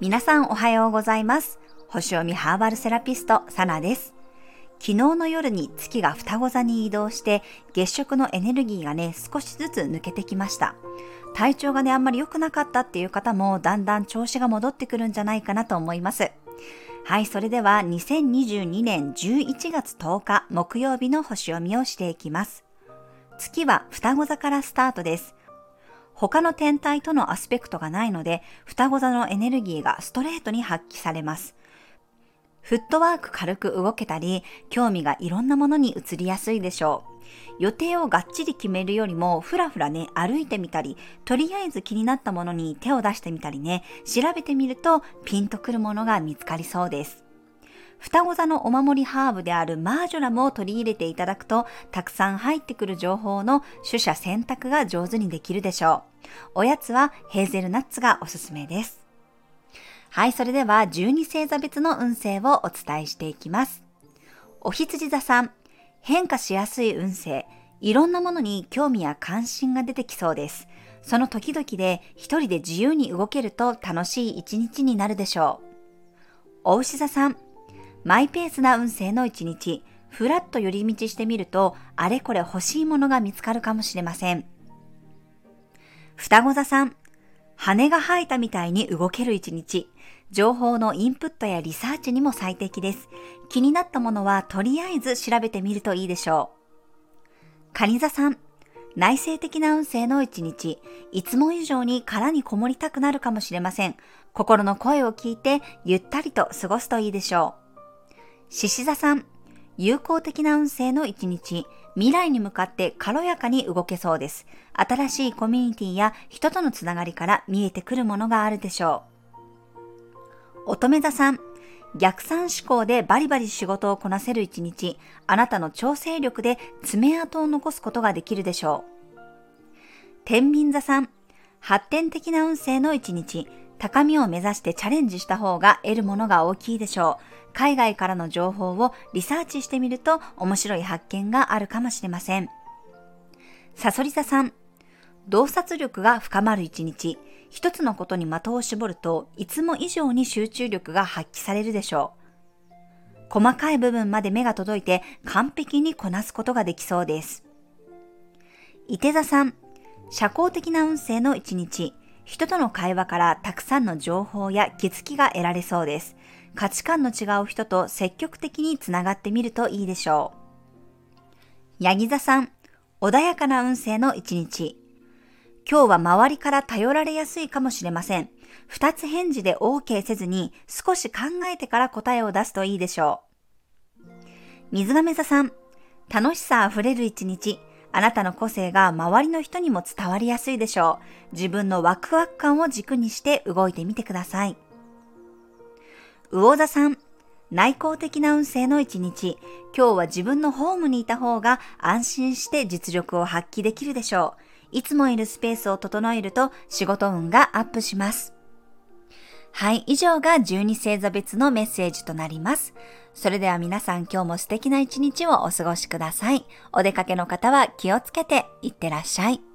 皆さんおはようございます。星読みハーバルセラピスト、サナです。昨日の夜に月が双子座に移動して月食のエネルギーがね少しずつ抜けてきました体調がねあんまり良くなかったっていう方もだんだん調子が戻ってくるんじゃないかなと思いますはいそれでは2022年11月10日木曜日の星読みをしていきます月は双子座からスタートです他の天体とのアスペクトがないので、双子座のエネルギーがストレートに発揮されます。フットワーク軽く動けたり、興味がいろんなものに移りやすいでしょう。予定をがっちり決めるよりも、ふらふらね、歩いてみたり、とりあえず気になったものに手を出してみたりね、調べてみるとピンとくるものが見つかりそうです。双子座のお守りハーブであるマージョラムを取り入れていただくと、たくさん入ってくる情報の取捨選択が上手にできるでしょう。おやつはヘーゼルナッツがおすすめです。はい、それでは12星座別の運勢をお伝えしていきます。お羊座さん、変化しやすい運勢、いろんなものに興味や関心が出てきそうです。その時々で一人で自由に動けると楽しい一日になるでしょう。お牛座さん、マイペースな運勢の一日、ふらっと寄り道してみると、あれこれ欲しいものが見つかるかもしれません。双子座さん、羽が生えたみたいに動ける一日。情報のインプットやリサーチにも最適です。気になったものはとりあえず調べてみるといいでしょう。カニ座さん、内省的な運勢の一日、いつも以上に殻にこもりたくなるかもしれません。心の声を聞いてゆったりと過ごすといいでしょう。獅子座さん、友好的な運勢の一日、未来に向かって軽やかに動けそうです。新しいコミュニティや人とのつながりから見えてくるものがあるでしょう。乙女座さん、逆算思考でバリバリ仕事をこなせる一日、あなたの調整力で爪痕を残すことができるでしょう。天秤座さん、発展的な運勢の一日、高みを目指してチャレンジした方が得るものが大きいでしょう。海外からの情報をリサーチしてみると面白い発見があるかもしれません。サソリ座さん、洞察力が深まる一日、一つのことに的を絞るといつも以上に集中力が発揮されるでしょう。細かい部分まで目が届いて完璧にこなすことができそうです。伊手座さん、社交的な運勢の一日、人との会話からたくさんの情報や気づきが得られそうです。価値観の違う人と積極的につながってみるといいでしょう。ヤギ座さん、穏やかな運勢の一日。今日は周りから頼られやすいかもしれません。二つ返事で OK せずに少し考えてから答えを出すといいでしょう。水亀座さん、楽しさあふれる一日。あなたの個性が周りの人にも伝わりやすいでしょう。自分のワクワク感を軸にして動いてみてください。魚座さん、内向的な運勢の一日。今日は自分のホームにいた方が安心して実力を発揮できるでしょう。いつもいるスペースを整えると仕事運がアップします。はい、以上が12星座別のメッセージとなります。それでは皆さん今日も素敵な一日をお過ごしください。お出かけの方は気をつけていってらっしゃい。